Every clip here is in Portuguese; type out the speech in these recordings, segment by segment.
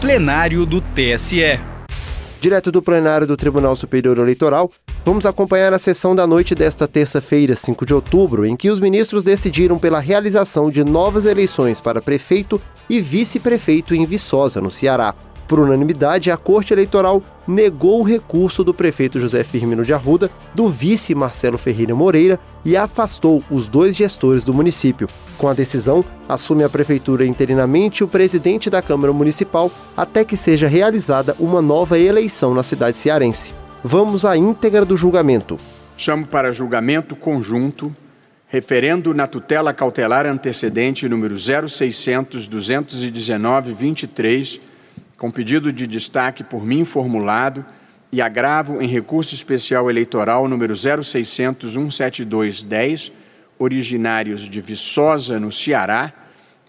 plenário do TSE. Direto do plenário do Tribunal Superior Eleitoral, vamos acompanhar a sessão da noite desta terça-feira, 5 de outubro, em que os ministros decidiram pela realização de novas eleições para prefeito e vice-prefeito em Viçosa, no Ceará. Por unanimidade, a Corte Eleitoral negou o recurso do prefeito José Firmino de Arruda, do vice Marcelo Ferreira Moreira e afastou os dois gestores do município. Com a decisão, assume a prefeitura interinamente o presidente da Câmara Municipal até que seja realizada uma nova eleição na cidade cearense. Vamos à íntegra do julgamento. Chamo para julgamento conjunto referendo na tutela cautelar antecedente número 0600 219 23 com pedido de destaque por mim formulado e agravo em recurso especial eleitoral número 0600 172 10, originários de Viçosa, no Ceará,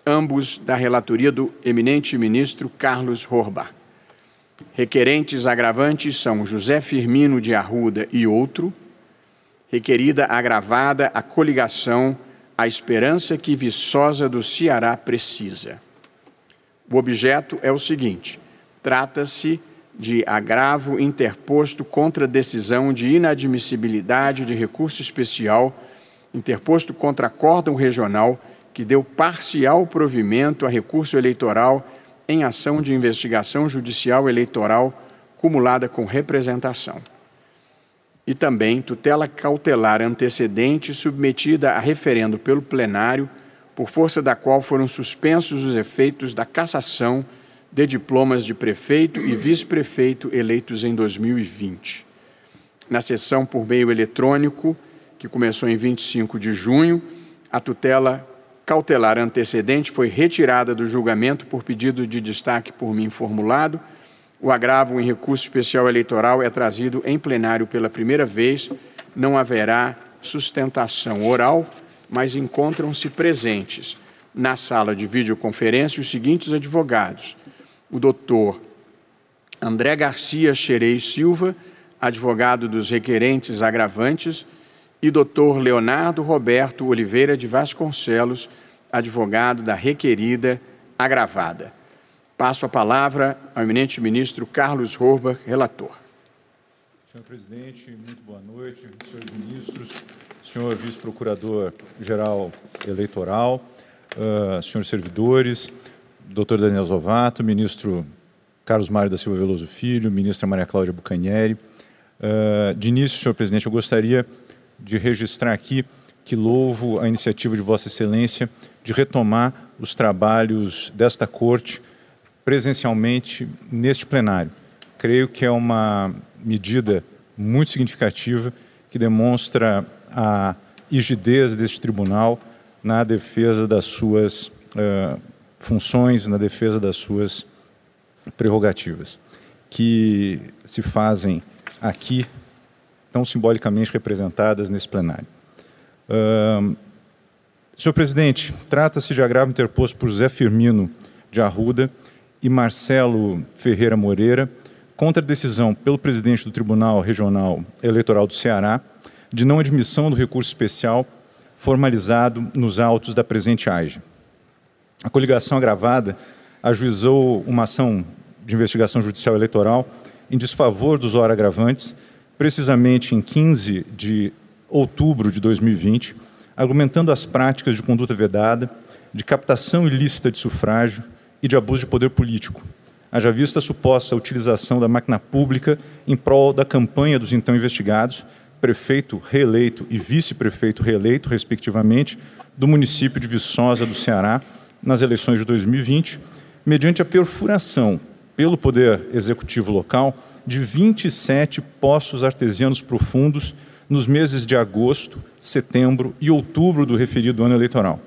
ambos da relatoria do eminente ministro Carlos Horba. Requerentes agravantes são José Firmino de Arruda e outro. Requerida agravada a coligação A Esperança que Viçosa do Ceará precisa. O objeto é o seguinte: trata-se de agravo interposto contra decisão de inadmissibilidade de recurso especial interposto contra acórdão regional que deu parcial provimento a recurso eleitoral em ação de investigação judicial eleitoral cumulada com representação. E também tutela cautelar antecedente submetida a referendo pelo plenário, por força da qual foram suspensos os efeitos da cassação de diplomas de prefeito e vice-prefeito eleitos em 2020. Na sessão por meio eletrônico, que começou em 25 de junho, a tutela cautelar antecedente foi retirada do julgamento por pedido de destaque por mim formulado. O agravo em recurso especial eleitoral é trazido em plenário pela primeira vez. Não haverá sustentação oral, mas encontram-se presentes na sala de videoconferência os seguintes advogados: o doutor André Garcia Xerez Silva, advogado dos requerentes agravantes, e doutor Leonardo Roberto Oliveira de Vasconcelos, advogado da requerida agravada. Passo a palavra ao eminente ministro Carlos Horbach, relator. Senhor presidente, muito boa noite, senhores ministros, senhor vice-procurador-geral eleitoral, uh, senhores servidores, doutor Daniel Zovato, ministro Carlos Mário da Silva Veloso Filho, ministra Maria Cláudia Bucanieri. Uh, de início, senhor presidente, eu gostaria de registrar aqui que louvo a iniciativa de Vossa Excelência de retomar os trabalhos desta Corte presencialmente neste plenário. Creio que é uma medida muito significativa que demonstra a rigidez deste tribunal na defesa das suas uh, funções na defesa das suas prerrogativas, que se fazem aqui tão simbolicamente representadas nesse plenário. Senhor presidente, trata-se de agravo interposto por Zé Firmino de Arruda e Marcelo Ferreira Moreira contra a decisão pelo presidente do Tribunal Regional Eleitoral do Ceará de não admissão do recurso especial formalizado nos autos da presente AGE. A coligação agravada ajuizou uma ação de investigação judicial eleitoral em desfavor dos ora agravantes, precisamente em 15 de outubro de 2020, argumentando as práticas de conduta vedada, de captação ilícita de sufrágio e de abuso de poder político, haja vista a suposta utilização da máquina pública em prol da campanha dos então investigados, prefeito reeleito e vice-prefeito reeleito, respectivamente, do município de Viçosa do Ceará, nas eleições de 2020, mediante a perfuração pelo Poder Executivo local de 27 poços artesianos profundos nos meses de agosto, setembro e outubro do referido ano eleitoral,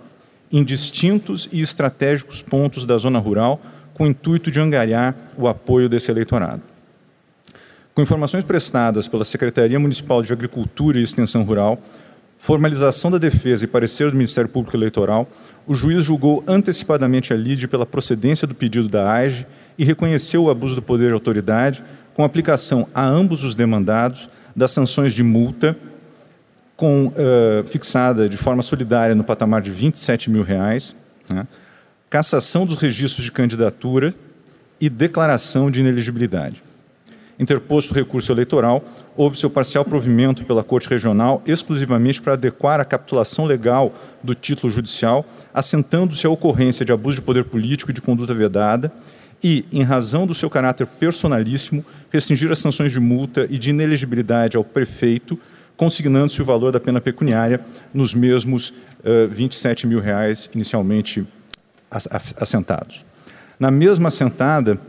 em distintos e estratégicos pontos da zona rural, com o intuito de angariar o apoio desse eleitorado. Com informações prestadas pela Secretaria Municipal de Agricultura e Extensão Rural, formalização da defesa e parecer do Ministério Público Eleitoral, o juiz julgou antecipadamente a lide pela procedência do pedido da AGE e reconheceu o abuso do poder de autoridade com aplicação a ambos os demandados das sanções de multa com, uh, fixada de forma solidária no patamar de 27 mil reais, né, cassação dos registros de candidatura e declaração de ineligibilidade. Interposto recurso eleitoral, houve seu parcial provimento pela Corte Regional exclusivamente para adequar a capitulação legal do título judicial, assentando-se a ocorrência de abuso de poder político e de conduta vedada, e, em razão do seu caráter personalíssimo, restringir as sanções de multa e de inelegibilidade ao prefeito, consignando-se o valor da pena pecuniária nos mesmos uh, 27 mil reais inicialmente assentados. Na mesma assentada,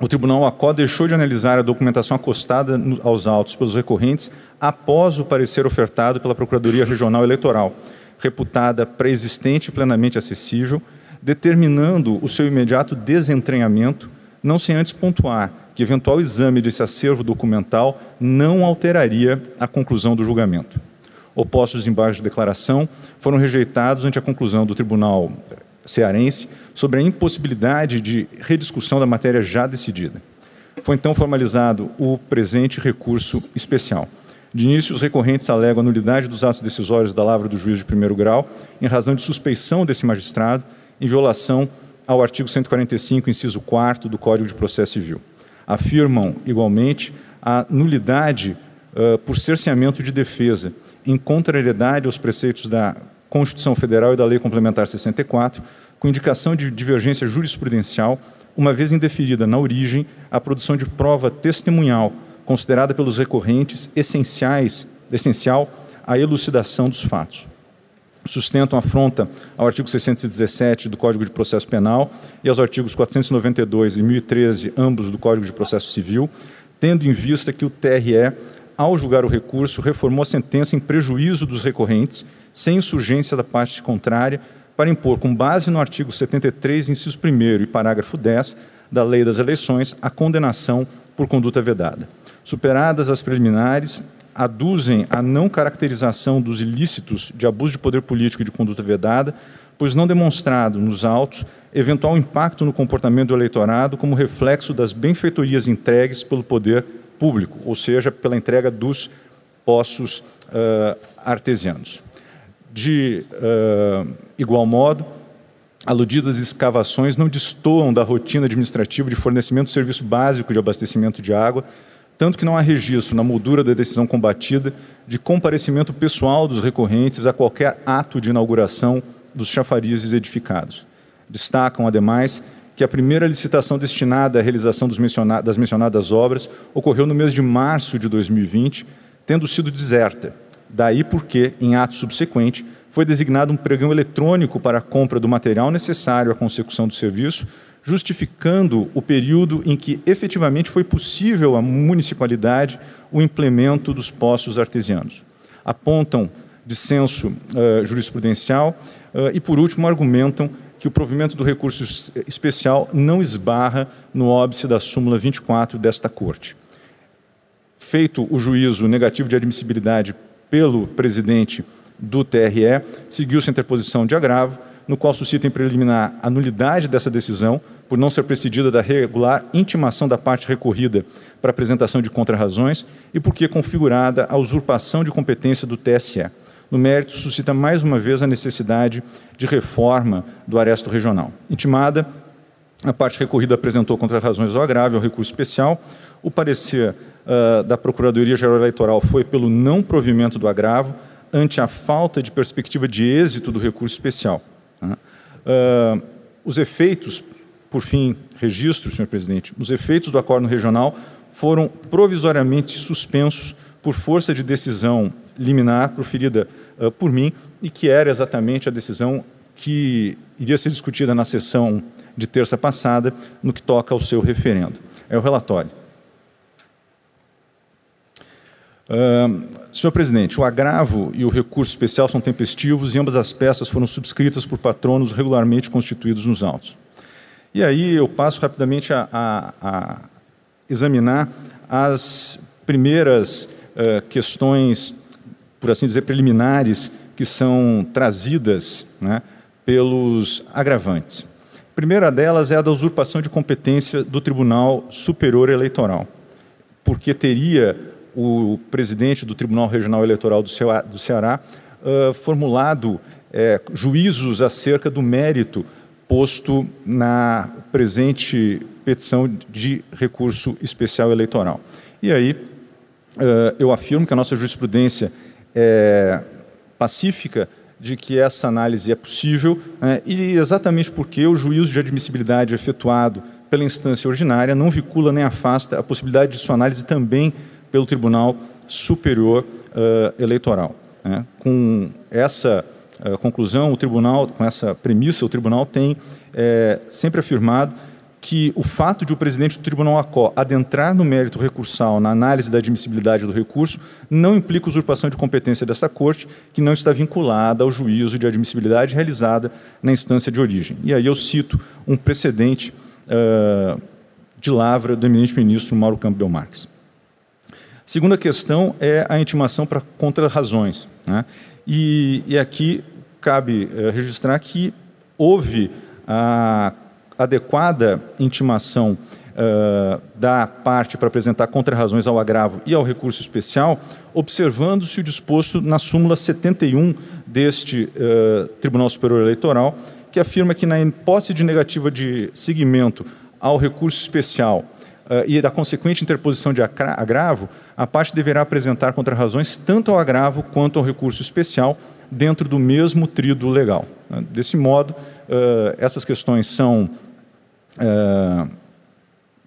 o Tribunal ACO deixou de analisar a documentação acostada aos autos pelos recorrentes após o parecer ofertado pela Procuradoria Regional Eleitoral, reputada pré-existente e plenamente acessível, determinando o seu imediato desentranhamento, não sem antes pontuar que eventual exame desse acervo documental não alteraria a conclusão do julgamento. Opostos embaixo de declaração foram rejeitados ante a conclusão do Tribunal cearense sobre a impossibilidade de rediscussão da matéria já decidida. Foi então formalizado o presente recurso especial. De início, os recorrentes alegam a nulidade dos atos decisórios da lavra do juiz de primeiro grau, em razão de suspeição desse magistrado, em violação ao artigo 145, inciso 4 do Código de Processo Civil. Afirmam, igualmente, a nulidade uh, por cerceamento de defesa, em contrariedade aos preceitos da Constituição Federal e da Lei Complementar 64, com indicação de divergência jurisprudencial, uma vez indeferida na origem a produção de prova testemunhal, considerada pelos recorrentes essenciais, essencial à elucidação dos fatos. Sustentam afronta ao artigo 617 do Código de Processo Penal e aos artigos 492 e 1013, ambos do Código de Processo Civil, tendo em vista que o TRE, ao julgar o recurso, reformou a sentença em prejuízo dos recorrentes, sem insurgência da parte contrária, para impor, com base no artigo 73, inciso 1 e parágrafo 10 da Lei das Eleições, a condenação por conduta vedada. Superadas as preliminares, aduzem a não caracterização dos ilícitos de abuso de poder político e de conduta vedada, pois não demonstrado nos autos eventual impacto no comportamento do eleitorado como reflexo das benfeitorias entregues pelo poder público, ou seja, pela entrega dos poços uh, artesianos. De uh, igual modo, aludidas escavações não destoam da rotina administrativa de fornecimento de serviço básico de abastecimento de água, tanto que não há registro na moldura da decisão combatida de comparecimento pessoal dos recorrentes a qualquer ato de inauguração dos chafarizes edificados. Destacam, ademais, que a primeira licitação destinada à realização das mencionadas obras ocorreu no mês de março de 2020, tendo sido deserta. Daí porque, em ato subsequente, foi designado um pregão eletrônico para a compra do material necessário à consecução do serviço, justificando o período em que efetivamente foi possível à municipalidade o implemento dos poços artesianos. Apontam dissenso uh, jurisprudencial uh, e, por último, argumentam que o provimento do recurso especial não esbarra no óbice da súmula 24 desta Corte. Feito o juízo negativo de admissibilidade pelo presidente do TRE, seguiu-se a interposição de agravo, no qual suscita em preliminar a nulidade dessa decisão, por não ser precedida da regular intimação da parte recorrida para apresentação de contrarrazões e porque é configurada a usurpação de competência do TSE. No mérito, suscita mais uma vez a necessidade de reforma do aresto regional. Intimada, a parte recorrida apresentou contrarrazões ao agravo ao recurso especial. O parecer uh, da Procuradoria-Geral Eleitoral foi pelo não provimento do agravo ante a falta de perspectiva de êxito do recurso especial. Uh, os efeitos por fim, registro, senhor presidente, os efeitos do acordo regional foram provisoriamente suspensos por força de decisão liminar proferida uh, por mim e que era exatamente a decisão que iria ser discutida na sessão de terça passada no que toca ao seu referendo. É o relatório. Uh, senhor presidente, o agravo e o recurso especial são tempestivos e ambas as peças foram subscritas por patronos regularmente constituídos nos autos. E aí eu passo rapidamente a, a, a examinar as primeiras uh, questões, por assim dizer, preliminares, que são trazidas né, pelos agravantes. A primeira delas é a da usurpação de competência do Tribunal Superior Eleitoral, porque teria o presidente do Tribunal Regional Eleitoral do Ceará, uh, formulado uh, juízos acerca do mérito posto na presente petição de recurso especial eleitoral. E aí eu afirmo que a nossa jurisprudência é pacífica de que essa análise é possível né, e exatamente porque o juízo de admissibilidade efetuado pela instância ordinária não vincula nem afasta a possibilidade de sua análise também pelo Tribunal Superior uh, Eleitoral. Né. Com essa uh, conclusão, o Tribunal, com essa premissa, o Tribunal tem é, sempre afirmado que o fato de o presidente do Tribunal ACO adentrar no mérito recursal na análise da admissibilidade do recurso não implica usurpação de competência desta Corte, que não está vinculada ao juízo de admissibilidade realizada na instância de origem. E aí eu cito um precedente uh, de lavra do eminente ministro Mauro Campbell Marques. Segunda questão é a intimação para contra-razões. Né? E, e, aqui cabe uh, registrar que houve a adequada intimação uh, da parte para apresentar contra-razões ao agravo e ao recurso especial, observando-se o disposto na súmula 71 deste uh, Tribunal Superior Eleitoral, que afirma que na posse de negativa de seguimento ao recurso especial uh, e da consequente interposição de agravo, a parte deverá apresentar contra-razões tanto ao agravo quanto ao recurso especial dentro do mesmo trido legal. Desse modo, essas questões são uh,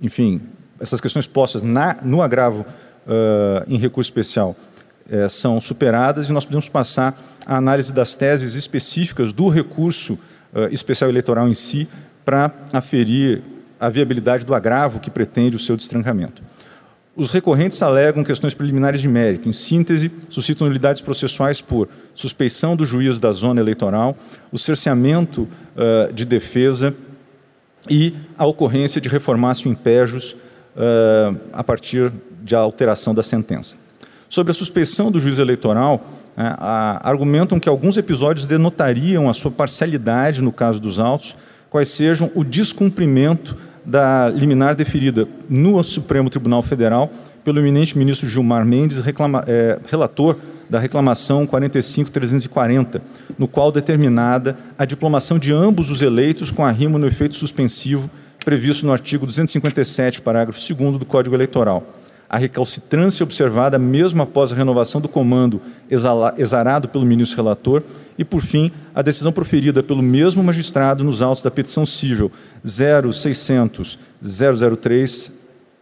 enfim, essas questões postas na, no agravo uh, em recurso especial uh, são superadas e nós podemos passar à análise das teses específicas do recurso especial eleitoral em si para aferir a viabilidade do agravo que pretende o seu destrancamento. Os recorrentes alegam questões preliminares de mérito. Em síntese, suscitam nulidades processuais por suspeição do juiz da zona eleitoral, o cerceamento uh, de defesa e a ocorrência de reformácio impejos uh, a partir de alteração da sentença. Sobre a suspeição do juiz eleitoral, uh, argumentam que alguns episódios denotariam a sua parcialidade no caso dos autos, quais sejam o descumprimento da liminar deferida no Supremo Tribunal Federal pelo eminente ministro Gilmar Mendes, reclama, é, relator da reclamação 45340, no qual determinada a diplomação de ambos os eleitos com a rima no efeito suspensivo previsto no artigo 257, parágrafo 2 do Código Eleitoral. A recalcitrância observada mesmo após a renovação do comando exarado pelo ministro relator e, por fim, a decisão proferida pelo mesmo magistrado nos autos da petição civil 0600 003,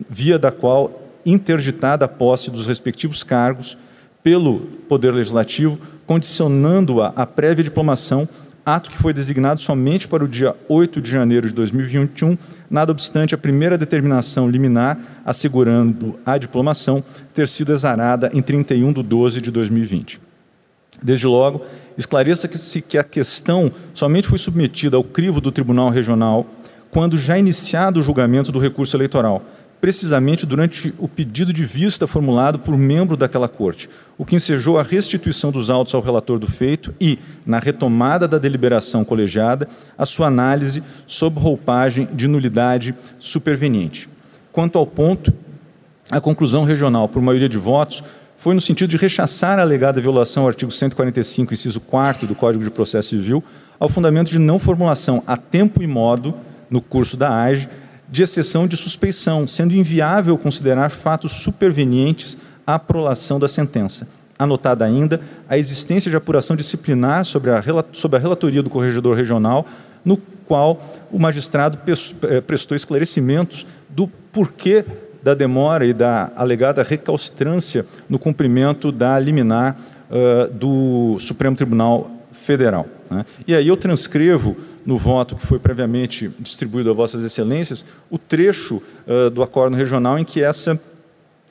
via da qual interditada a posse dos respectivos cargos pelo Poder Legislativo, condicionando-a à prévia diplomação, ato que foi designado somente para o dia 8 de janeiro de 2021, nada obstante a primeira determinação liminar assegurando a diplomação ter sido exarada em 31 de 12 de 2020. Desde logo, esclareça-se que a questão somente foi submetida ao crivo do Tribunal Regional quando já iniciado o julgamento do recurso eleitoral, precisamente durante o pedido de vista formulado por membro daquela corte, o que ensejou a restituição dos autos ao relator do feito e, na retomada da deliberação colegiada, a sua análise sob roupagem de nulidade superveniente. Quanto ao ponto, a conclusão regional, por maioria de votos, foi no sentido de rechaçar a alegada violação ao artigo 145, inciso 4 do Código de Processo Civil, ao fundamento de não formulação a tempo e modo, no curso da AGE, de exceção de suspeição, sendo inviável considerar fatos supervenientes à prolação da sentença. Anotada ainda a existência de apuração disciplinar sobre a, sobre a relatoria do corregedor regional, no qual o magistrado eh, prestou esclarecimentos do porquê da demora e da alegada recalcitrância no cumprimento da liminar uh, do Supremo Tribunal Federal. Né? E aí eu transcrevo no voto que foi previamente distribuído a Vossas Excelências, o trecho uh, do acordo regional em que essa,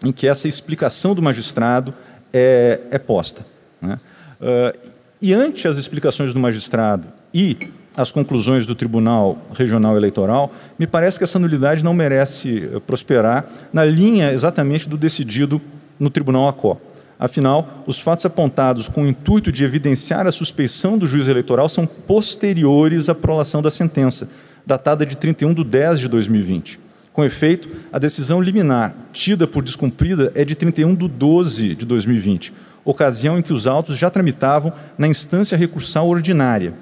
em que essa explicação do magistrado é, é posta. Né? Uh, e ante as explicações do magistrado e as conclusões do Tribunal Regional Eleitoral, me parece que essa nulidade não merece prosperar na linha exatamente do decidido no Tribunal ACO. Afinal, os fatos apontados com o intuito de evidenciar a suspeição do juiz eleitoral são posteriores à prolação da sentença, datada de 31 de 10 de 2020. Com efeito, a decisão liminar tida por descumprida é de 31 de 12 de 2020, ocasião em que os autos já tramitavam na instância recursal ordinária.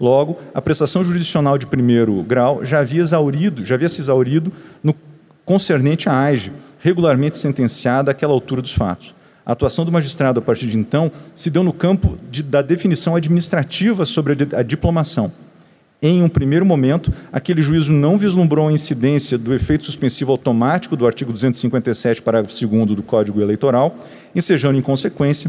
Logo, a prestação jurisdicional de primeiro grau já havia exaurido, já havia se exaurido no concernente à AIGE, regularmente sentenciada àquela altura dos fatos. A atuação do magistrado a partir de então se deu no campo de, da definição administrativa sobre a, a diplomação. Em um primeiro momento, aquele juízo não vislumbrou a incidência do efeito suspensivo automático do artigo 257, parágrafo 2 do Código Eleitoral, ensejando, em consequência,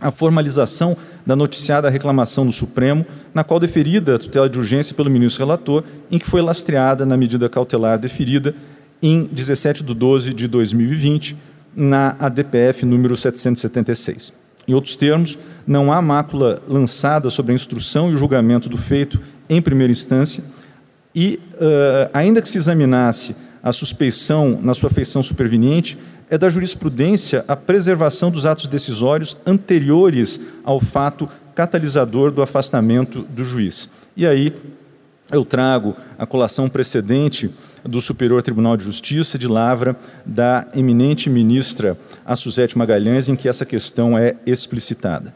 a formalização da noticiada reclamação no Supremo, na qual deferida a tutela de urgência pelo ministro relator, em que foi lastreada na medida cautelar deferida em 17 de 12 de 2020, na ADPF número 776. Em outros termos, não há mácula lançada sobre a instrução e o julgamento do feito em primeira instância, e, uh, ainda que se examinasse a suspeição na sua feição superveniente, é da jurisprudência a preservação dos atos decisórios anteriores ao fato catalisador do afastamento do juiz. E aí eu trago a colação precedente do Superior Tribunal de Justiça de Lavra da eminente ministra a Suzete Magalhães, em que essa questão é explicitada.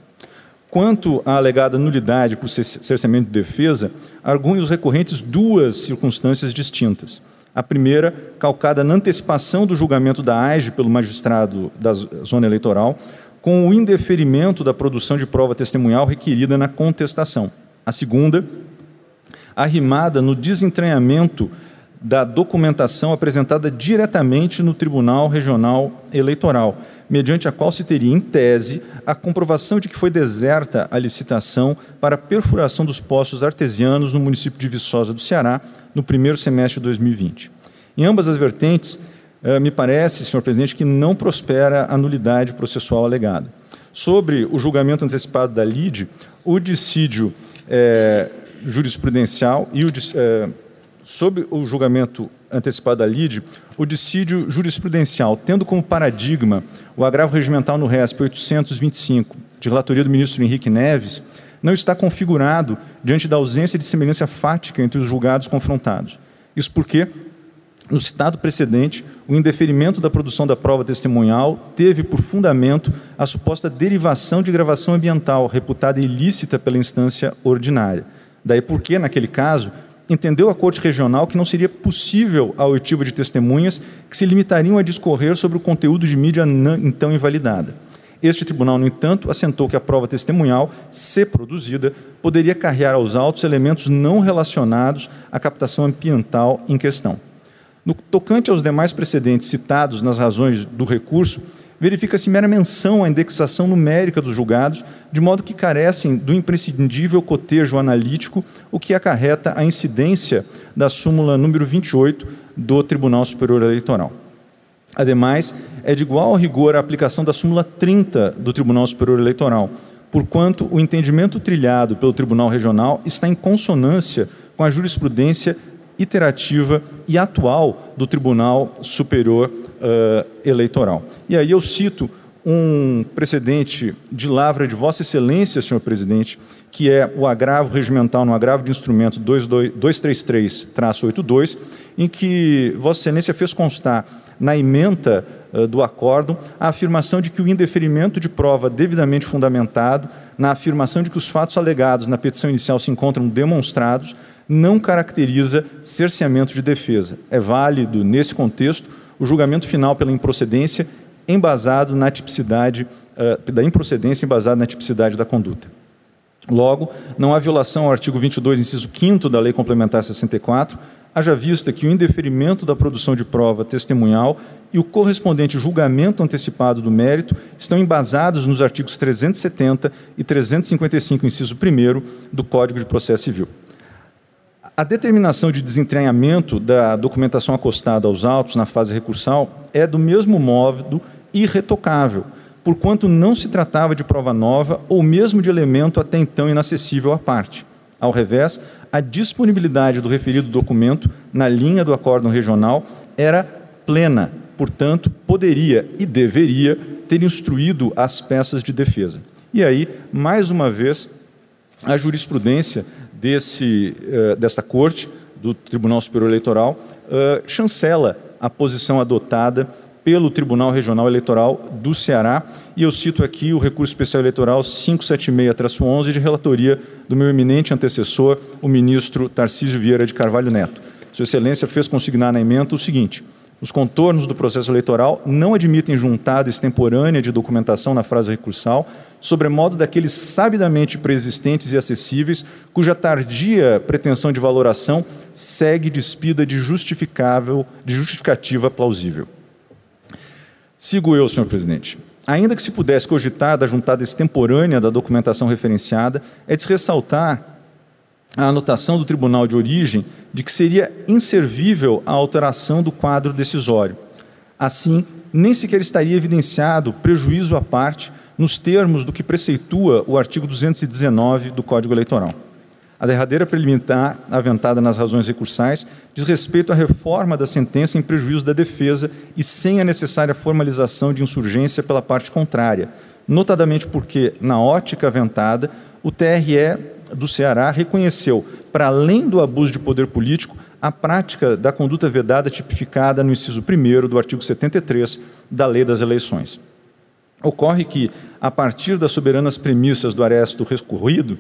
Quanto à alegada nulidade por cerceamento de defesa, arguem os recorrentes duas circunstâncias distintas. A primeira, calcada na antecipação do julgamento da AIGE pelo magistrado da zona eleitoral, com o indeferimento da produção de prova testemunhal requerida na contestação. A segunda, arrimada no desentranhamento da documentação apresentada diretamente no Tribunal Regional Eleitoral, mediante a qual se teria, em tese, a comprovação de que foi deserta a licitação para a perfuração dos poços artesianos no município de Viçosa do Ceará, no primeiro semestre de 2020. Em ambas as vertentes, eh, me parece, senhor presidente, que não prospera a nulidade processual alegada. Sobre o julgamento antecipado da LIDE, o dissídio é, jurisprudencial e o, é, sobre o julgamento antecipado da LIDE, o dissídio jurisprudencial, tendo como paradigma o agravo regimental no RESP 825, de relatoria do ministro Henrique Neves, não está configurado diante da ausência de semelhança fática entre os julgados confrontados. Isso porque, no citado precedente, o indeferimento da produção da prova testemunhal teve por fundamento a suposta derivação de gravação ambiental, reputada ilícita pela instância ordinária. Daí porque, naquele caso, entendeu a Corte Regional que não seria possível a oitiva de testemunhas que se limitariam a discorrer sobre o conteúdo de mídia então invalidada. Este tribunal, no entanto, assentou que a prova testemunhal, se produzida, poderia carregar aos autos elementos não relacionados à captação ambiental em questão. No tocante aos demais precedentes citados nas razões do recurso, verifica-se mera menção à indexação numérica dos julgados, de modo que carecem do imprescindível cotejo analítico, o que acarreta a incidência da súmula número 28 do Tribunal Superior Eleitoral. Ademais, é de igual rigor a aplicação da súmula 30 do Tribunal Superior Eleitoral, porquanto o entendimento trilhado pelo Tribunal Regional está em consonância com a jurisprudência iterativa e atual do Tribunal Superior uh, eleitoral. E aí eu cito um precedente de lavra de Vossa Excelência, senhor presidente, que é o agravo regimental no agravo de instrumento 233-82, em que Vossa Excelência fez constar na emenda uh, do acórdão a afirmação de que o indeferimento de prova devidamente fundamentado, na afirmação de que os fatos alegados na petição inicial se encontram demonstrados, não caracteriza cerceamento de defesa. É válido, nesse contexto, o julgamento final pela improcedência embasado na tipicidade, uh, da improcedência embasada na tipicidade da conduta. Logo, não há violação ao artigo 22, inciso 5 da Lei Complementar 64, haja vista que o indeferimento da produção de prova testemunhal e o correspondente julgamento antecipado do mérito estão embasados nos artigos 370 e 355, inciso 1 do Código de Processo Civil. A determinação de desentranhamento da documentação acostada aos autos na fase recursal é, do mesmo modo, irretocável, porquanto não se tratava de prova nova ou mesmo de elemento até então inacessível à parte. Ao revés, a disponibilidade do referido documento na linha do acórdão regional era plena, portanto, poderia e deveria ter instruído as peças de defesa. E aí, mais uma vez, a jurisprudência desse, uh, desta corte, do Tribunal Superior Eleitoral, uh, chancela a posição adotada pelo Tribunal Regional Eleitoral do Ceará. E eu cito aqui o recurso especial eleitoral 576-11 de relatoria do meu eminente antecessor, o ministro Tarcísio Vieira de Carvalho Neto. Sua Excelência fez consignar na emenda o seguinte: os contornos do processo eleitoral não admitem juntada extemporânea de documentação na frase recursal, sobremodo daqueles sabidamente preexistentes e acessíveis, cuja tardia pretensão de valoração segue despida de justificável, de justificativa plausível. Sigo eu, senhor presidente. Ainda que se pudesse cogitar da juntada extemporânea da documentação referenciada, é de se ressaltar a anotação do tribunal de origem de que seria inservível a alteração do quadro decisório. Assim, nem sequer estaria evidenciado prejuízo à parte nos termos do que preceitua o artigo 219 do Código Eleitoral. A derradeira preliminar aventada nas razões recursais diz respeito à reforma da sentença em prejuízo da defesa e sem a necessária formalização de insurgência pela parte contrária, notadamente porque, na ótica aventada, o TRE do Ceará reconheceu, para além do abuso de poder político, a prática da conduta vedada tipificada no inciso 1 do artigo 73 da Lei das Eleições. Ocorre que, a partir das soberanas premissas do aresto recorrido,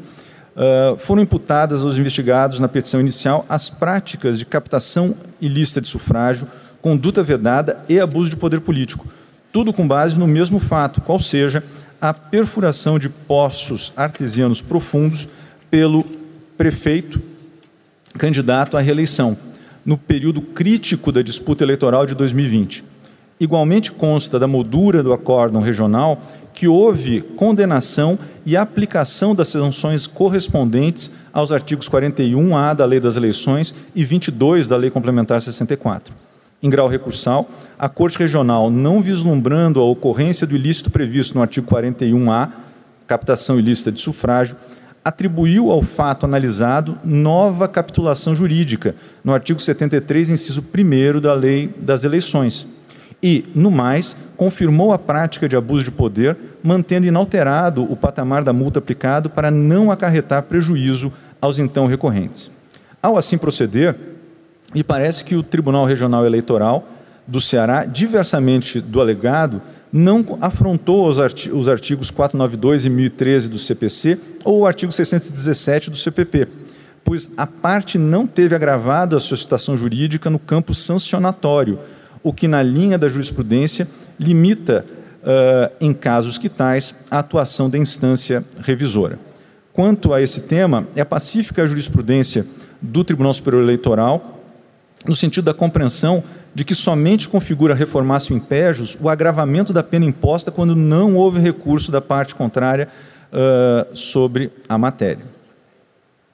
uh, foram imputadas aos investigados na petição inicial as práticas de captação ilícita de sufrágio, conduta vedada e abuso de poder político, tudo com base no mesmo fato, qual seja a perfuração de poços artesianos profundos pelo prefeito candidato à reeleição, no período crítico da disputa eleitoral de 2020. Igualmente consta da moldura do acórdão regional que houve condenação e aplicação das sanções correspondentes aos artigos 41A da Lei das Eleições e 22 da Lei Complementar 64. Em grau recursal, a Corte Regional, não vislumbrando a ocorrência do ilícito previsto no artigo 41A, captação ilícita de sufrágio, atribuiu ao fato analisado nova capitulação jurídica, no artigo 73, inciso 1 da Lei das Eleições e, no mais, confirmou a prática de abuso de poder, mantendo inalterado o patamar da multa aplicado para não acarretar prejuízo aos então recorrentes. Ao assim proceder, me parece que o Tribunal Regional Eleitoral do Ceará, diversamente do alegado, não afrontou os artigos 492 e 1013 do CPC ou o artigo 617 do CPP, pois a parte não teve agravado a sua situação jurídica no campo sancionatório, o que, na linha da jurisprudência, limita, uh, em casos que tais, a atuação da instância revisora. Quanto a esse tema, é pacífica a jurisprudência do Tribunal Superior Eleitoral, no sentido da compreensão de que somente configura reformácio impégios o agravamento da pena imposta quando não houve recurso da parte contrária uh, sobre a matéria.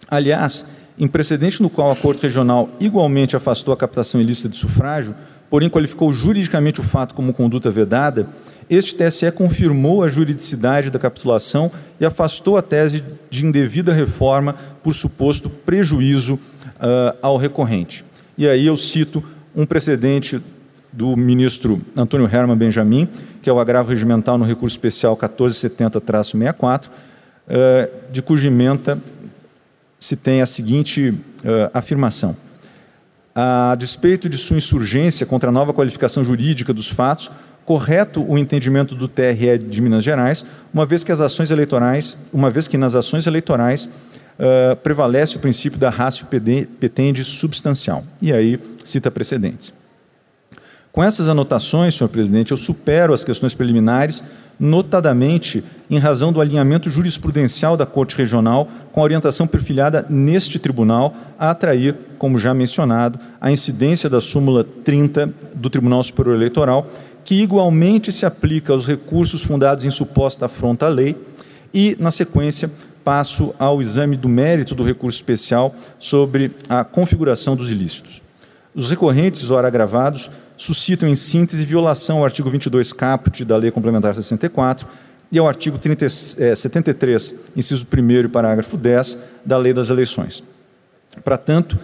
Aliás, em precedente no qual a Corte Regional igualmente afastou a captação ilícita de sufrágio, porém qualificou juridicamente o fato como conduta vedada, este TSE confirmou a juridicidade da capitulação e afastou a tese de indevida reforma por suposto prejuízo uh, ao recorrente. E aí eu cito um precedente do ministro Antônio Herman Benjamin, que é o agravo regimental no recurso especial 1470-64, uh, de cuja emenda se tem a seguinte uh, afirmação. A despeito de sua insurgência contra a nova qualificação jurídica dos fatos, correto o entendimento do TRE de Minas Gerais, uma vez que as ações eleitorais, uma vez que nas ações eleitorais uh, prevalece o princípio da ratio petendi substancial. E aí cita precedentes. Com essas anotações, senhor presidente, eu supero as questões preliminares notadamente em razão do alinhamento jurisprudencial da Corte Regional com a orientação perfilhada neste tribunal a atrair, como já mencionado, a incidência da súmula 30 do Tribunal Superior Eleitoral, que igualmente se aplica aos recursos fundados em suposta afronta à lei e, na sequência, passo ao exame do mérito do recurso especial sobre a configuração dos ilícitos. Os recorrentes, ora agravados, suscitam, em síntese, violação ao artigo 22 caput da Lei Complementar 64 e ao artigo 30, eh, 73, inciso 1 e parágrafo 10 da Lei das Eleições. Para tanto,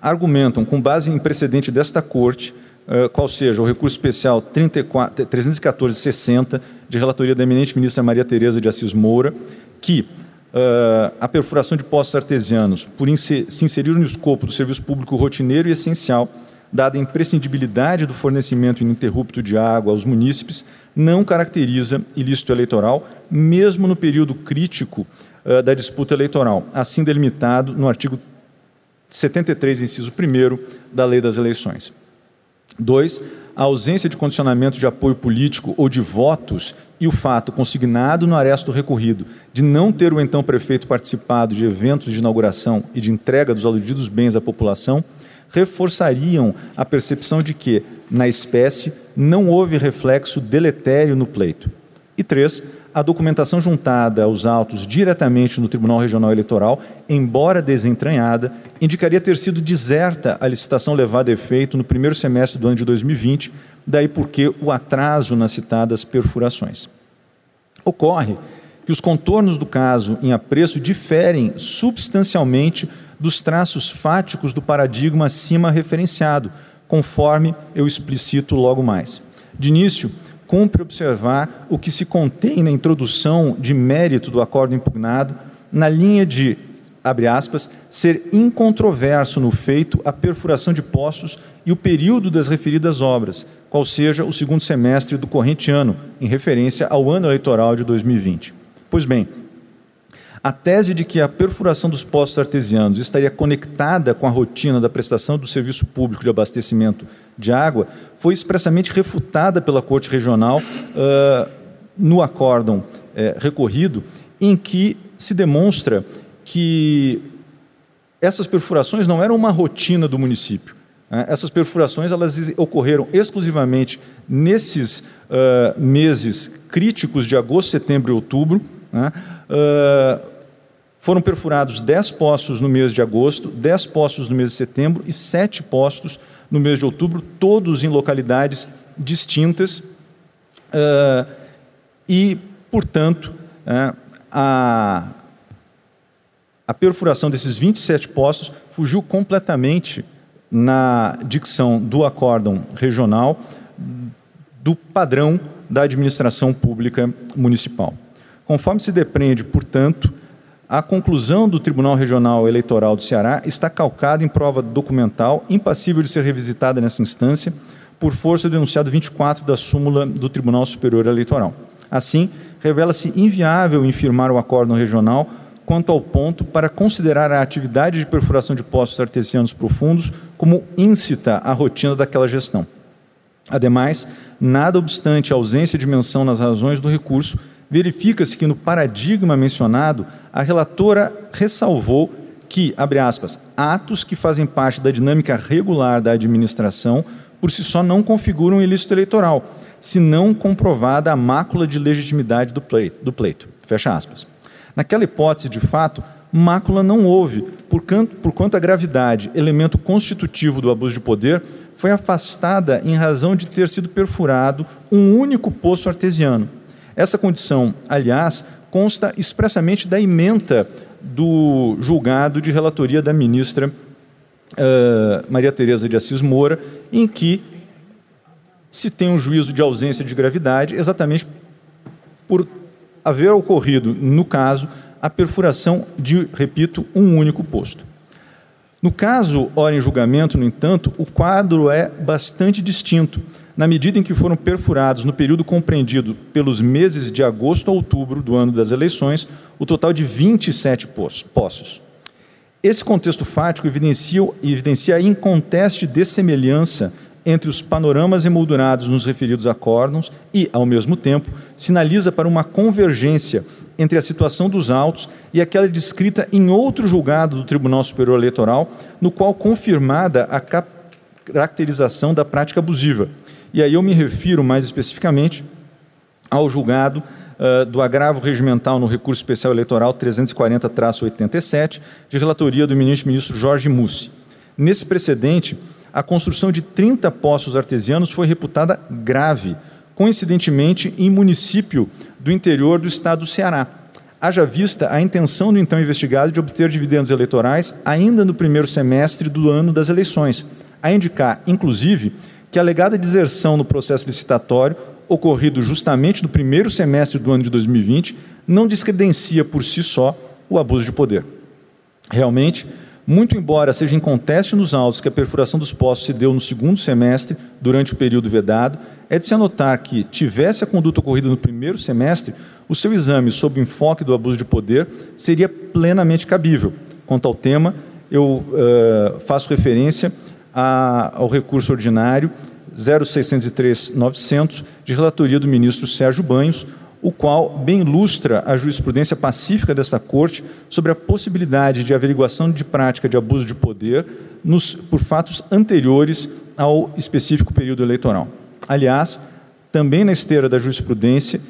argumentam, com base em precedente desta Corte, eh, qual seja o recurso especial 314-60, de relatoria da eminente ministra Maria Tereza de Assis Moura, que uh, a perfuração de poços artesianos, por inser se inserir no escopo do serviço público rotineiro e essencial, dada a imprescindibilidade do fornecimento ininterrupto de água aos munícipes, não caracteriza ilícito eleitoral, mesmo no período crítico uh, da disputa eleitoral, assim delimitado no artigo 73, inciso 1 da Lei das Eleições. 2. A ausência de condicionamento de apoio político ou de votos e o fato consignado no aresto recorrido de não ter o então prefeito participado de eventos de inauguração e de entrega dos aludidos bens à população reforçariam a percepção de que, na espécie, não houve reflexo deletério no pleito. E três, a documentação juntada aos autos diretamente no Tribunal Regional Eleitoral, embora desentranhada, indicaria ter sido deserta a licitação levada a efeito no primeiro semestre do ano de 2020, daí porque o atraso nas citadas perfurações. Ocorre que os contornos do caso em apreço diferem substancialmente dos traços fáticos do paradigma acima referenciado, conforme eu explicito logo mais. De início, cumpre observar o que se contém na introdução de mérito do acordo impugnado, na linha de, abre aspas, ser incontroverso no feito a perfuração de poços e o período das referidas obras, qual seja o segundo semestre do corrente ano, em referência ao ano eleitoral de 2020. Pois bem, a tese de que a perfuração dos poços artesianos estaria conectada com a rotina da prestação do serviço público de abastecimento de água foi expressamente refutada pela Corte Regional uh, no acórdão uh, recorrido, em que se demonstra que essas perfurações não eram uma rotina do município. Né? Essas perfurações elas ocorreram exclusivamente nesses uh, meses críticos de agosto, setembro e outubro. Né? foram perfurados 10 poços no mês de agosto, 10 poços no mês de setembro e 7 postos no mês de outubro, todos em localidades distintas, uh, e, portanto, uh, a, a perfuração desses 27 postos fugiu completamente na dicção do acórdão regional do padrão da administração pública municipal. Conforme se depreende, portanto, a conclusão do Tribunal Regional Eleitoral do Ceará está calcada em prova documental, impassível de ser revisitada nessa instância, por força do enunciado 24 da súmula do Tribunal Superior Eleitoral. Assim, revela-se inviável infirmar o acórdão regional quanto ao ponto para considerar a atividade de perfuração de poços artesianos profundos como íncita à rotina daquela gestão. Ademais, nada obstante a ausência de menção nas razões do recurso, verifica-se que no paradigma mencionado, a relatora ressalvou que, abre aspas, atos que fazem parte da dinâmica regular da administração por si só não configuram ilícito eleitoral, se não comprovada a mácula de legitimidade do pleito. Do pleito. Fecha aspas. Naquela hipótese, de fato, mácula não houve, por quanto, por quanto a gravidade, elemento constitutivo do abuso de poder, foi afastada em razão de ter sido perfurado um único poço artesiano. Essa condição, aliás, consta expressamente da ementa do julgado de relatoria da ministra uh, Maria Tereza de Assis Moura, em que se tem um juízo de ausência de gravidade exatamente por haver ocorrido, no caso, a perfuração de, repito, um único posto. No caso, ora em julgamento, no entanto, o quadro é bastante distinto, na medida em que foram perfurados, no período compreendido pelos meses de agosto a outubro do ano das eleições, o total de 27 poços. Esse contexto fático evidencia, evidencia a inconteste dessemelhança entre os panoramas emoldurados nos referidos acórdons e, ao mesmo tempo, sinaliza para uma convergência entre a situação dos autos e aquela descrita em outro julgado do Tribunal Superior Eleitoral, no qual confirmada a caracterização da prática abusiva. E aí eu me refiro mais especificamente ao julgado uh, do agravo regimental no recurso especial eleitoral 340-87, de relatoria do ministro-ministro Jorge Mussi. Nesse precedente, a construção de 30 poços artesianos foi reputada grave, coincidentemente em município do interior do estado do Ceará. Haja vista a intenção do então investigado de obter dividendos eleitorais ainda no primeiro semestre do ano das eleições, a indicar, inclusive, que a alegada deserção no processo licitatório, ocorrido justamente no primeiro semestre do ano de 2020, não descredencia por si só o abuso de poder. Realmente, Muito embora seja inconteste nos autos que a perfuração dos poços se deu no segundo semestre, durante o período vedado, é de se anotar que, tivesse a conduta ocorrida no primeiro semestre, o seu exame sob o enfoque do abuso de poder seria plenamente cabível. Quanto ao tema, eu uh, faço referência a, ao recurso ordinário 0603-900, de relatoria do ministro Sérgio Banhos, o qual bem ilustra a jurisprudência pacífica desta Corte sobre a possibilidade de averiguação de prática de abuso de poder nos, por fatos anteriores ao específico período eleitoral. Aliás, também na esteira da jurisprudência,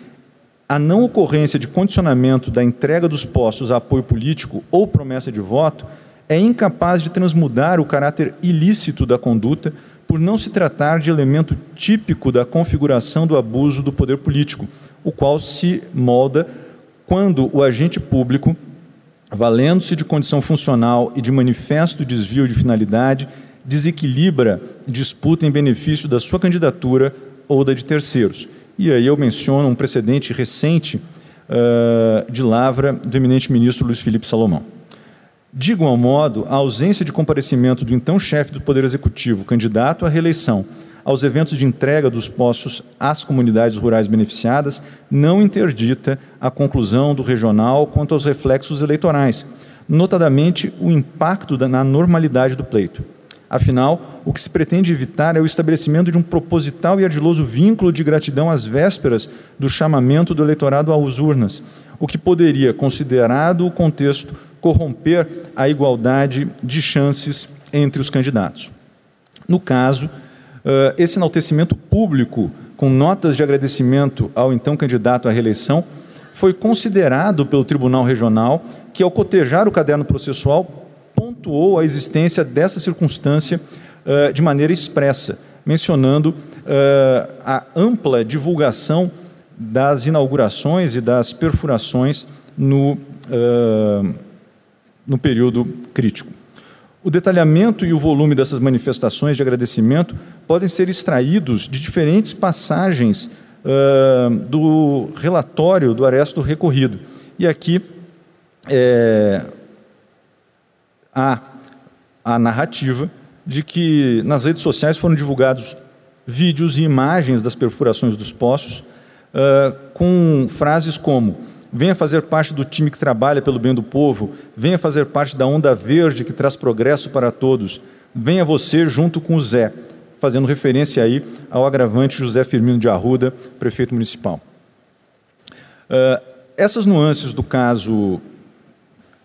a não ocorrência de condicionamento da entrega dos postos a apoio político ou promessa de voto é incapaz de transmudar o caráter ilícito da conduta por não se tratar de elemento típico da configuração do abuso do poder político, o qual se molda quando o agente público, valendo-se de condição funcional e de manifesto desvio de finalidade, desequilibra disputa em benefício da sua candidatura ou da de terceiros. E aí eu menciono um precedente recente uh, de lavra do eminente ministro Luiz Felipe Salomão. De igual modo, a ausência de comparecimento do então chefe do Poder Executivo, candidato à reeleição, aos eventos de entrega dos postos às comunidades rurais beneficiadas, não interdita a conclusão do regional quanto aos reflexos eleitorais, notadamente o impacto na normalidade do pleito. Afinal, o que se pretende evitar é o estabelecimento de um proposital e ardiloso vínculo de gratidão às vésperas do chamamento do eleitorado às urnas, o que poderia, considerado o contexto, corromper a igualdade de chances entre os candidatos. No caso, esse enaltecimento público, com notas de agradecimento ao então candidato à reeleição, foi considerado pelo Tribunal Regional, que, ao cotejar o caderno processual, pontuou a existência dessa circunstância uh, de maneira expressa, mencionando uh, a ampla divulgação das inaugurações e das perfurações no, no período crítico. O detalhamento e o volume dessas manifestações de agradecimento podem ser extraídos de diferentes passagens uh, do relatório do aresto recorrido. E aqui é, há a narrativa de que nas redes sociais foram divulgados vídeos e imagens das perfurações dos poços uh, com frases como venha fazer parte do time que trabalha pelo bem do povo, venha fazer parte da onda verde que traz progresso para todos, venha você junto com o Zé, fazendo referência aí ao agravante José Firmino de Arruda, prefeito municipal. Uh, essas nuances do caso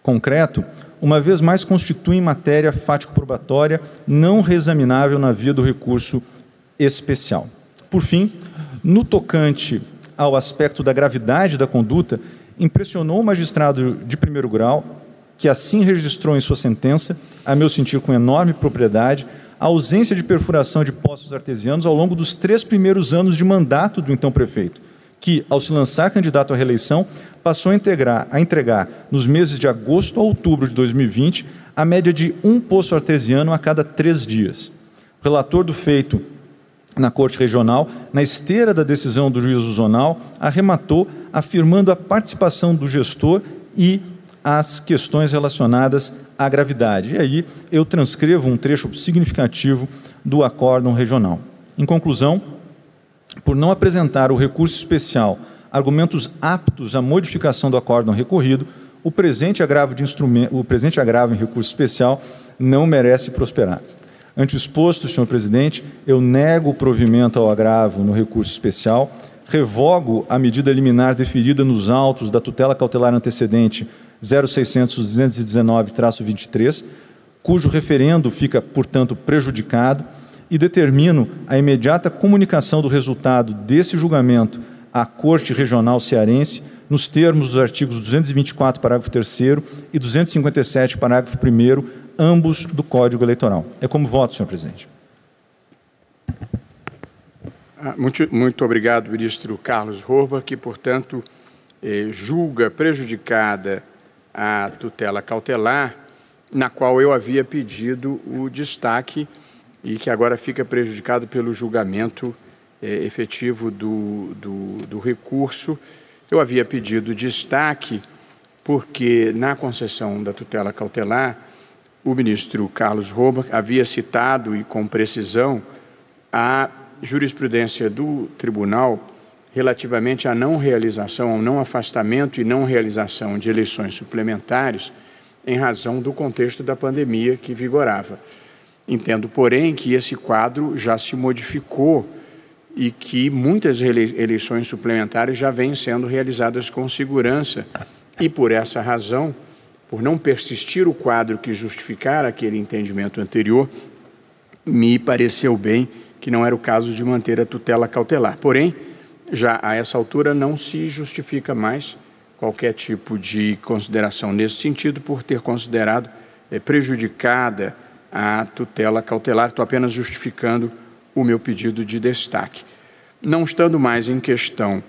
concreto uma vez mais constituem matéria fático-probatória não reexaminável na via do recurso especial. Por fim, no tocante ao aspecto da gravidade da conduta, impressionou o magistrado de primeiro grau, que assim registrou em sua sentença, a meu sentir com enorme propriedade, a ausência de perfuração de poços artesianos ao longo dos três primeiros anos de mandato do então prefeito, que, ao se lançar candidato à reeleição, passou a, integrar, a entregar, nos meses de agosto a outubro de 2020, a média de um poço artesiano a cada três dias. O relator do feito na Corte Regional, na esteira da decisão do juízo zonal, arrematou afirmando a participação do gestor e as questões relacionadas à gravidade. E aí eu transcrevo um trecho significativo do acórdão regional. Em conclusão, por não apresentar o recurso especial argumentos aptos à modificação do acórdão recorrido, o presente agravo, de instrumento, o presente agravo em recurso especial não merece prosperar. Ante o exposto, senhor presidente, eu nego o provimento ao agravo no recurso especial, revogo a medida liminar deferida nos autos da tutela cautelar antecedente 0600-219-23, cujo referendo fica, portanto, prejudicado, e determino a imediata comunicação do resultado desse julgamento à Corte Regional Cearense, nos termos dos artigos 224, parágrafo 3 e 257, parágrafo 1, ambos do Código Eleitoral. É como voto, senhor presidente. Ah, muito, muito obrigado, ministro Carlos Horba, que, portanto, eh, julga prejudicada a tutela cautelar, na qual eu havia pedido o destaque e que agora fica prejudicado pelo julgamento é, efetivo do, do, do recurso. Eu havia pedido destaque porque, na concessão da tutela cautelar, o ministro Carlos Roba havia citado e com precisão a jurisprudência do tribunal relativamente à não realização, ao não afastamento e não realização de eleições suplementares em razão do contexto da pandemia que vigorava. Entendo, porém, que esse quadro já se modificou e que muitas eleições suplementares já vêm sendo realizadas com segurança. E por essa razão, por não persistir o quadro que justificar aquele entendimento anterior, me pareceu bem que não era o caso de manter a tutela cautelar. Porém, já a essa altura não se justifica mais qualquer tipo de consideração nesse sentido, por ter considerado é, prejudicada a tutela cautelar. Estou apenas justificando o meu pedido de destaque. Não estando mais em questão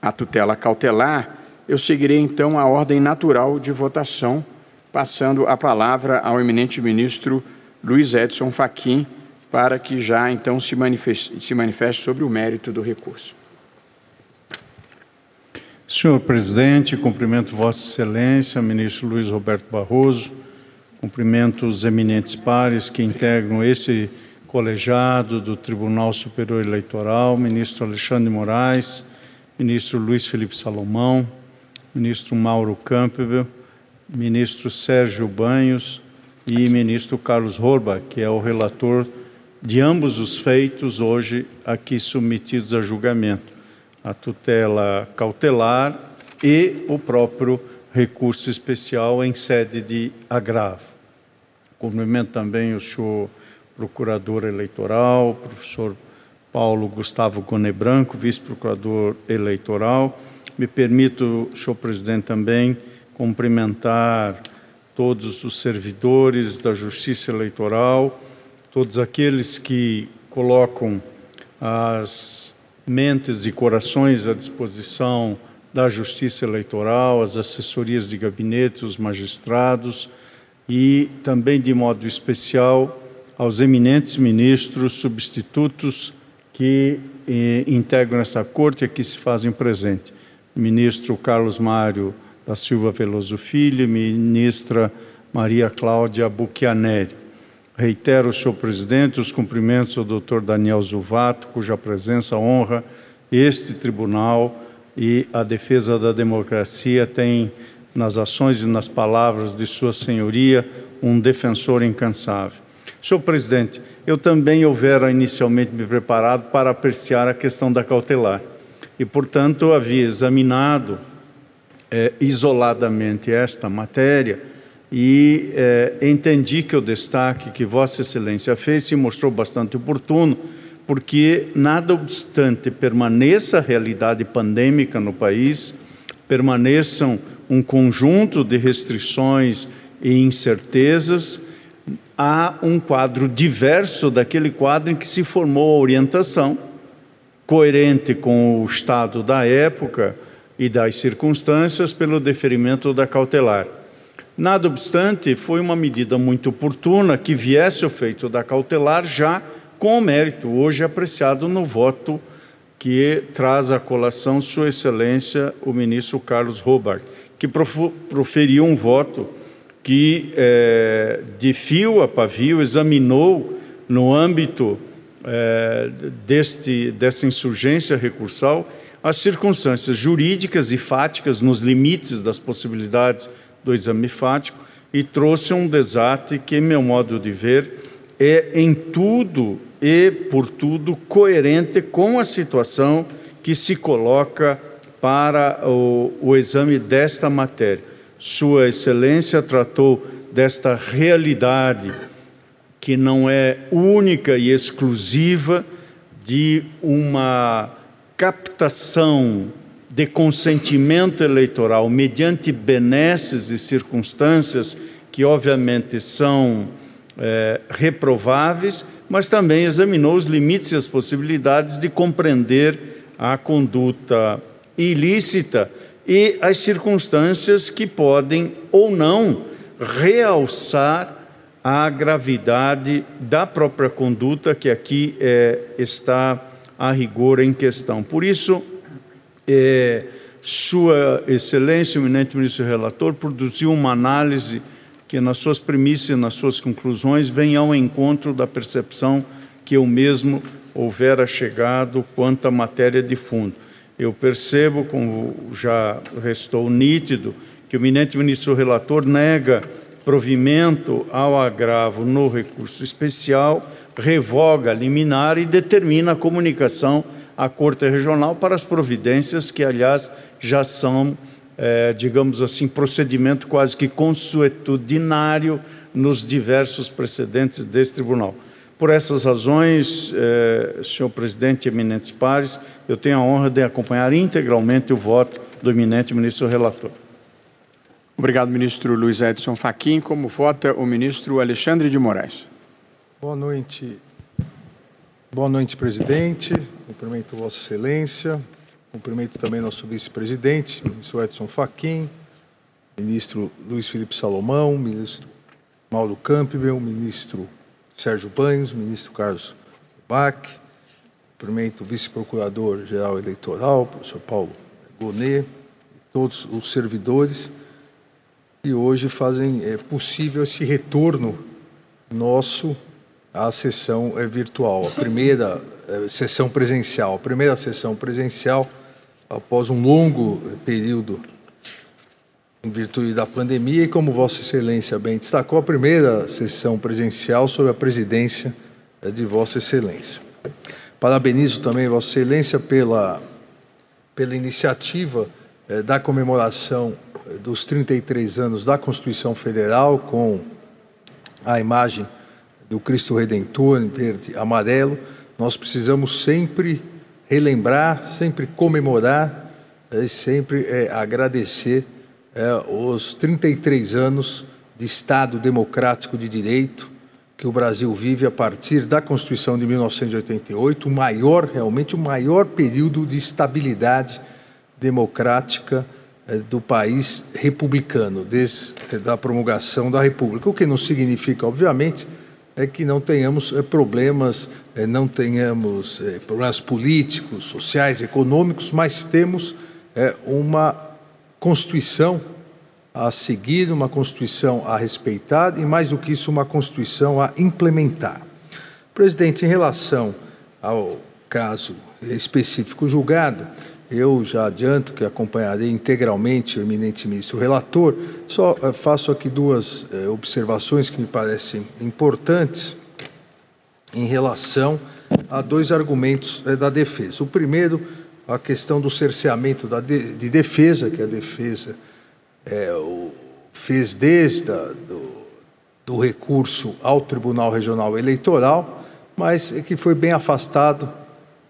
a tutela cautelar, eu seguirei então a ordem natural de votação, passando a palavra ao eminente ministro Luiz Edson Fachin, para que já então se manifeste, se manifeste sobre o mérito do recurso. Senhor presidente, cumprimento Vossa Excelência, ministro Luiz Roberto Barroso, cumprimento os eminentes pares que integram esse colegiado do Tribunal Superior Eleitoral, ministro Alexandre Moraes, ministro Luiz Felipe Salomão, ministro Mauro Campbell, ministro Sérgio Banhos e ministro Carlos Horba, que é o relator de ambos os feitos hoje aqui submetidos a julgamento, a tutela cautelar e o próprio recurso especial em sede de agravo. Cumprimento também o senhor procurador eleitoral, professor Paulo Gustavo Gonebranco, vice-procurador eleitoral, me permito, senhor presidente, também cumprimentar todos os servidores da Justiça Eleitoral, todos aqueles que colocam as mentes e corações à disposição da Justiça Eleitoral, as assessorias de gabinete, os magistrados e também, de modo especial, aos eminentes ministros substitutos que eh, integram essa corte e aqui se fazem presente ministro Carlos Mário da Silva Veloso Filho, ministra Maria Cláudia Buchianeri. Reitero, senhor presidente, os cumprimentos ao doutor Daniel Zuvato, cuja presença honra este tribunal e a defesa da democracia tem nas ações e nas palavras de sua senhoria um defensor incansável. Senhor presidente, eu também houvera inicialmente me preparado para apreciar a questão da cautelar e, portanto, havia examinado é, isoladamente esta matéria e é, entendi que o destaque que Vossa Excelência fez se mostrou bastante oportuno, porque, nada obstante permaneça a realidade pandêmica no país, permaneçam um conjunto de restrições e incertezas, há um quadro diverso daquele quadro em que se formou a orientação coerente com o estado da época e das circunstâncias pelo deferimento da cautelar. Nada obstante, foi uma medida muito oportuna que viesse o feito da cautelar já com o mérito hoje apreciado no voto que traz à colação Sua Excelência o ministro Carlos Robert, que proferiu um voto que, é, de fio a pavio, examinou no âmbito é, deste, dessa insurgência recursal as circunstâncias jurídicas e fáticas nos limites das possibilidades do exame fático e trouxe um desate que, em meu modo de ver, é em tudo e por tudo coerente com a situação que se coloca para o, o exame desta matéria. Sua Excelência tratou desta realidade que não é única e exclusiva de uma captação de consentimento eleitoral mediante benesses e circunstâncias que, obviamente, são é, reprováveis, mas também examinou os limites e as possibilidades de compreender a conduta ilícita e as circunstâncias que podem ou não realçar a gravidade da própria conduta que aqui é, está a rigor em questão. Por isso, é, Sua Excelência, o eminente ministro relator, produziu uma análise que nas suas premissas e nas suas conclusões venha ao encontro da percepção que eu mesmo houvera chegado quanto à matéria de fundo. Eu percebo, como já restou nítido, que o eminente ministro relator nega provimento ao agravo no recurso especial, revoga liminar e determina a comunicação à Corte Regional para as providências que, aliás, já são, é, digamos assim, procedimento quase que consuetudinário nos diversos precedentes desse tribunal. Por essas razões, eh, senhor presidente eminentes pares, eu tenho a honra de acompanhar integralmente o voto do eminente ministro relator. Obrigado, ministro Luiz Edson Fachin. Como vota o ministro Alexandre de Moraes? Boa noite. Boa noite, presidente. Cumprimento Vossa Excelência. Cumprimento também nosso vice-presidente, ministro Edson Fachin, ministro Luiz Felipe Salomão, ministro Mauro Campbell, ministro Sérgio Banhos, ministro Carlos Bach, cumprimento o vice-procurador-geral eleitoral, professor Paulo Gonet, todos os servidores que hoje fazem é, possível esse retorno nosso à sessão é, virtual, a primeira é, sessão presencial, a primeira sessão presencial após um longo período em virtude da pandemia e como Vossa Excelência bem destacou, a primeira sessão presencial sob a presidência é, de Vossa Excelência. Parabenizo também Vossa Excelência pela, pela iniciativa é, da comemoração dos 33 anos da Constituição Federal, com a imagem do Cristo Redentor em verde e amarelo, nós precisamos sempre relembrar, sempre comemorar e é, sempre é, agradecer é, os 33 anos de Estado democrático de direito que o Brasil vive a partir da Constituição de 1988, o maior, realmente o maior período de estabilidade democrática do país republicano, desde a é, promulgação da República. O que não significa, obviamente, é que não tenhamos é, problemas, não tenhamos problemas políticos, sociais, econômicos, mas temos uma Constituição a seguir, uma Constituição a respeitar e, mais do que isso, uma Constituição a implementar. Presidente, em relação ao caso específico julgado, eu já adianto que acompanharei integralmente o eminente ministro relator, só eh, faço aqui duas eh, observações que me parecem importantes em relação a dois argumentos eh, da defesa. O primeiro, a questão do cerceamento de, de defesa, que a defesa é, o, fez desde a, do, recurso ao Tribunal Regional Eleitoral, mas que foi bem afastado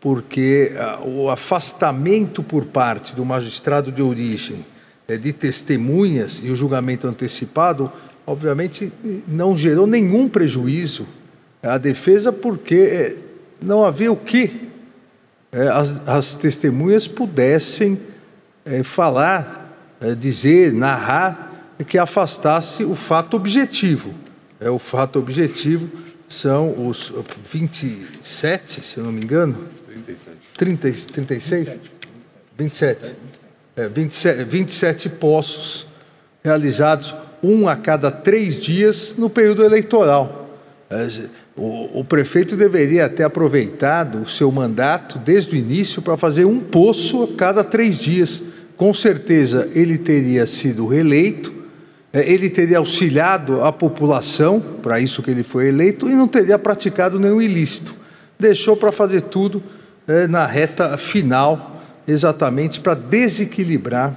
porque uh, o afastamento por parte do magistrado de origem uh, de testemunhas e o julgamento antecipado, obviamente, não gerou nenhum prejuízo à defesa, porque uh, não havia o que as, as, testemunhas pudessem falar, dizer, narrar, que afastasse o fato objetivo. É, o fato objetivo são os 27, se não me engano, 30, 36? 27. É, 27, 27 poços realizados, um a cada três dias, no período eleitoral. O, o, prefeito deveria ter aproveitado o seu mandato desde o início para fazer um poço a cada três dias. Com certeza ele teria sido reeleito, é, ele teria auxiliado a população, para isso que ele foi eleito, e não teria praticado nenhum ilícito. Deixou para fazer tudo é, na reta final, exatamente para desequilibrar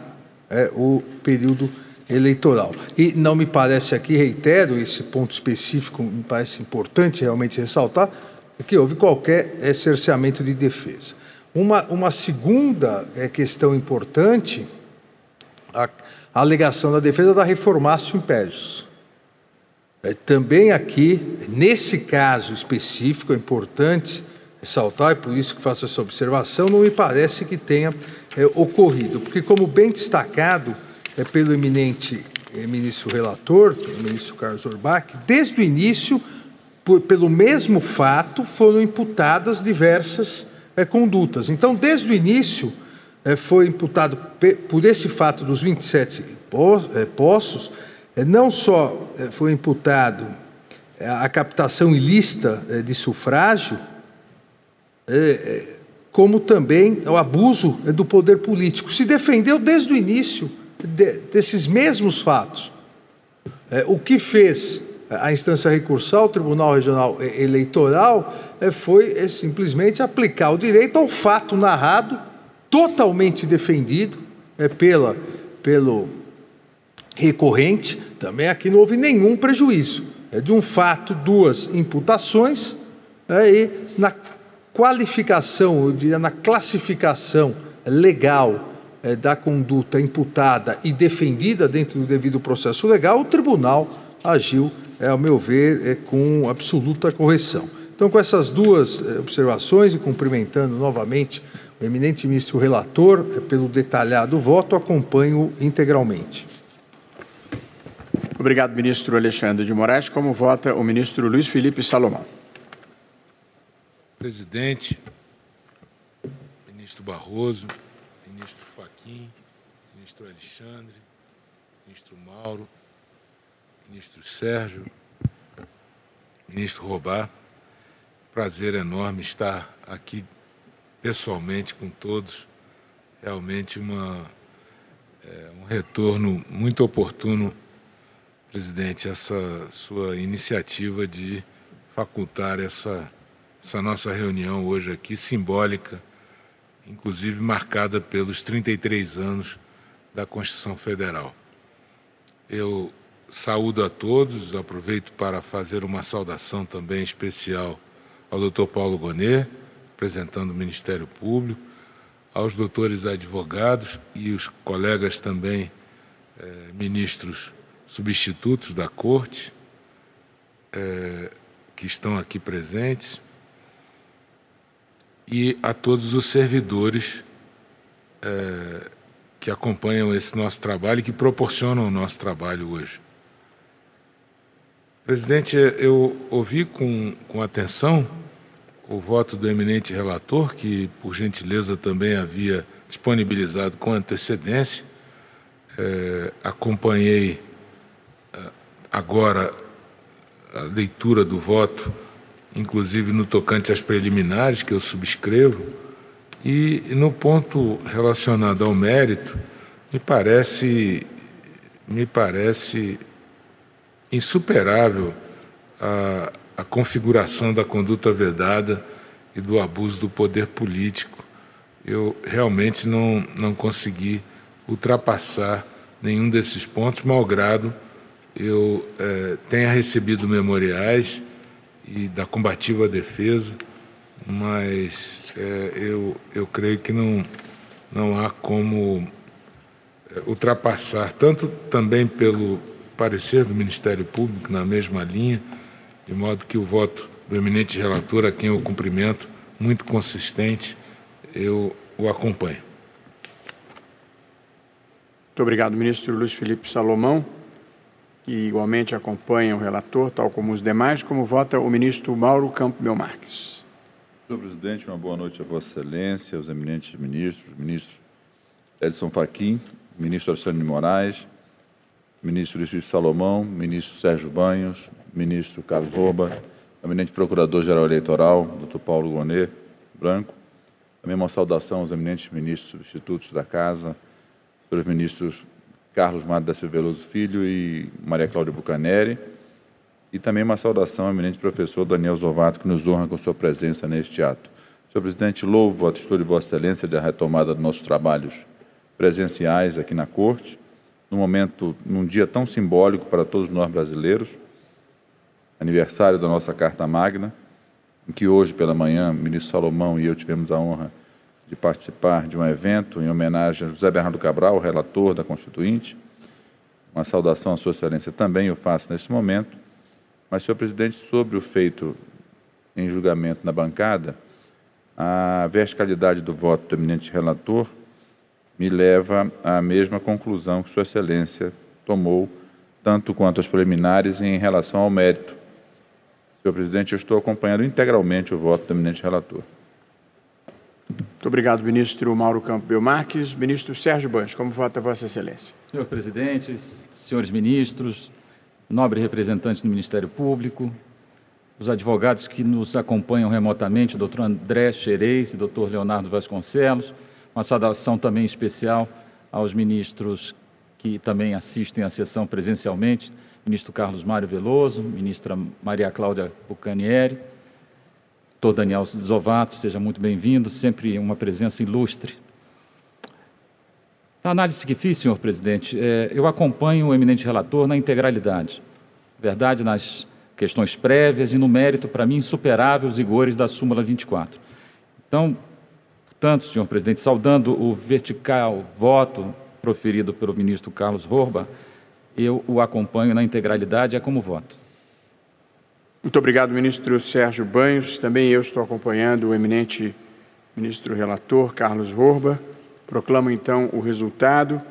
é, o período eleitoral. E não me parece aqui, reitero esse ponto específico, me parece importante realmente ressaltar, que houve qualquer é, cerceamento de defesa. Uma, uma segunda é, questão importante, a, a alegação da defesa da reformácio impérios. É, também aqui, nesse caso específico, é importante ressaltar, e por isso que faço essa observação, não me parece que tenha é, ocorrido, porque, como bem destacado é, pelo eminente é, ministro relator, o ministro Carlos Orbach, desde o início, por, pelo mesmo fato, foram imputadas diversas é, condutas. Então, desde o início, é, foi imputado por esse fato dos 27 é, poços, não só foi imputado a captação ilícita de sufrágio, como também o abuso do poder político. Se defendeu desde o início desses mesmos fatos. O que fez a instância recursal, o Tribunal Regional Eleitoral, foi simplesmente aplicar o direito ao fato narrado, totalmente defendido pela, pelo recorrente. Também aqui não houve nenhum prejuízo. É de um fato, duas imputações, e na qualificação, eu diria, na classificação legal da conduta imputada e defendida dentro do devido processo legal, o tribunal agiu é, ao meu ver, é com absoluta correção. Então, com essas duas é, observações e cumprimentando novamente o eminente ministro relator é, pelo detalhado voto, acompanho integralmente. Obrigado, ministro Alexandre de Moraes. Como vota o ministro Luiz Felipe Salomão? Presidente, ministro Barroso, ministro Faquim, ministro Alexandre, ministro Mauro, ministro Sérgio, ministro Robá. Prazer enorme estar aqui pessoalmente com todos. Realmente uma, é, um retorno muito oportuno, presidente, essa sua iniciativa de facultar essa, essa nossa reunião hoje aqui, simbólica, inclusive marcada pelos 33 anos da Constituição Federal. Eu saúdo a todos, aproveito para fazer uma saudação também especial ao doutor Paulo Gonet, representando o Ministério Público, aos doutores advogados e os colegas também eh, ministros substitutos da Corte, eh, que estão aqui presentes, e a todos os servidores eh, que acompanham esse nosso trabalho e que proporcionam o nosso trabalho hoje. Presidente, eu ouvi com, com atenção o voto do eminente relator, que, por gentileza, também havia disponibilizado com antecedência. É, acompanhei é, agora a leitura do voto, inclusive no tocante às preliminares, que eu subscrevo, e no ponto relacionado ao mérito, me parece, me parece insuperável a, a configuração da conduta vedada e do abuso do poder político. Eu realmente não, não consegui ultrapassar nenhum desses pontos, malgrado eu é, tenha recebido memoriais e da combativa defesa, mas é, eu, eu creio que não, não há como é, ultrapassar, tanto também pelo parecer do Ministério Público na mesma linha, de modo que o voto do eminente relator, a quem eu cumprimento, muito consistente, eu o acompanho. Muito obrigado, ministro Luiz Felipe Salomão, que igualmente acompanha o relator, tal como os demais, como vota o ministro Mauro Campo Belmarques. Senhor presidente, uma boa noite a Vossa Excelência, aos eminentes ministros, ministro Edson Fachin, ministro Alexandre de Moraes, ministro Luiz Salomão, ministro Sérgio Banhos, ministro Carlos Roba, eminente procurador-geral eleitoral, doutor Paulo Gonet Branco. Também uma saudação aos eminentes ministros substitutos da Casa, os ministros Carlos Mário da Silva Veloso Filho e Maria Cláudia Bucaneri. E também uma saudação ao eminente professor Daniel Zovato, que nos honra com sua presença neste ato. Senhor presidente, louvo a atitude de Vossa Excelência da retomada dos nossos trabalhos presenciais aqui na Corte num momento, num dia tão simbólico para todos nós brasileiros, aniversário da nossa Carta Magna, em que hoje pela manhã o ministro Salomão e eu tivemos a honra de participar de um evento em homenagem a José Bernardo Cabral, relator da Constituinte. Uma saudação à Sua Excelência também eu faço nesse momento. Mas, senhor presidente, sobre o feito em julgamento na bancada, a verticalidade do voto do eminente relator me leva à mesma conclusão que Sua Excelência tomou, tanto quanto as preliminares em relação ao mérito. Senhor presidente, eu estou acompanhando integralmente o voto do eminente relator. Muito obrigado, ministro Mauro Campo Belmarques. Ministro Sérgio Banhos, como vota Vossa Excelência? Senhor presidente, senhores ministros, nobre representante do Ministério Público, os advogados que nos acompanham remotamente, o doutor André Xerez e doutor Leonardo Vasconcelos, uma saudação também especial aos ministros que também assistem à sessão presencialmente, ministro Carlos Mário Veloso, ministra Maria Cláudia Bucanieri, doutor Daniel Zovato, seja muito bem-vindo, sempre uma presença ilustre. Na análise que fiz, senhor presidente, é, eu acompanho o eminente relator na integralidade. Verdade, nas questões prévias e no mérito, para mim, insuperável os rigores da súmula 24. Então, portanto, senhor presidente, saudando o vertical voto proferido pelo ministro Carlos Horba, eu o acompanho na integralidade, é como voto. Muito obrigado, ministro Sérgio Banhos. Também eu estou acompanhando o eminente ministro relator Carlos Horba. Proclamo então o resultado.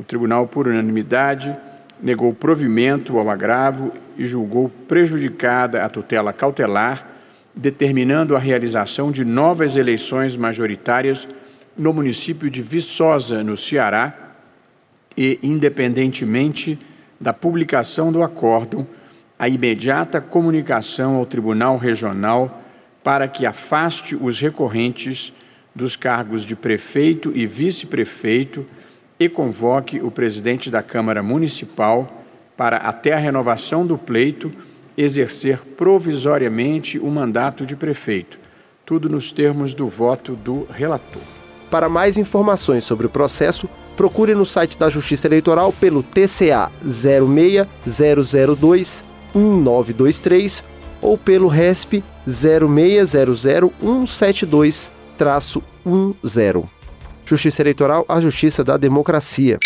O tribunal, por unanimidade, negou provimento ao agravo e julgou prejudicada a tutela cautelar, determinando a realização de novas eleições majoritárias no município de Viçosa, no Ceará, e, independentemente da publicação do acórdão, a imediata comunicação ao Tribunal Regional para que afaste os recorrentes dos cargos de prefeito e vice-prefeito e convoque o presidente da Câmara Municipal para, até a renovação do pleito, exercer provisoriamente o mandato de prefeito. Tudo nos termos do voto do relator. Para mais informações sobre o processo, procure no site da Justiça Eleitoral pelo TCA 06002 1923 ou pelo RESP 0600 172 10. Justiça Eleitoral, a justiça da democracia.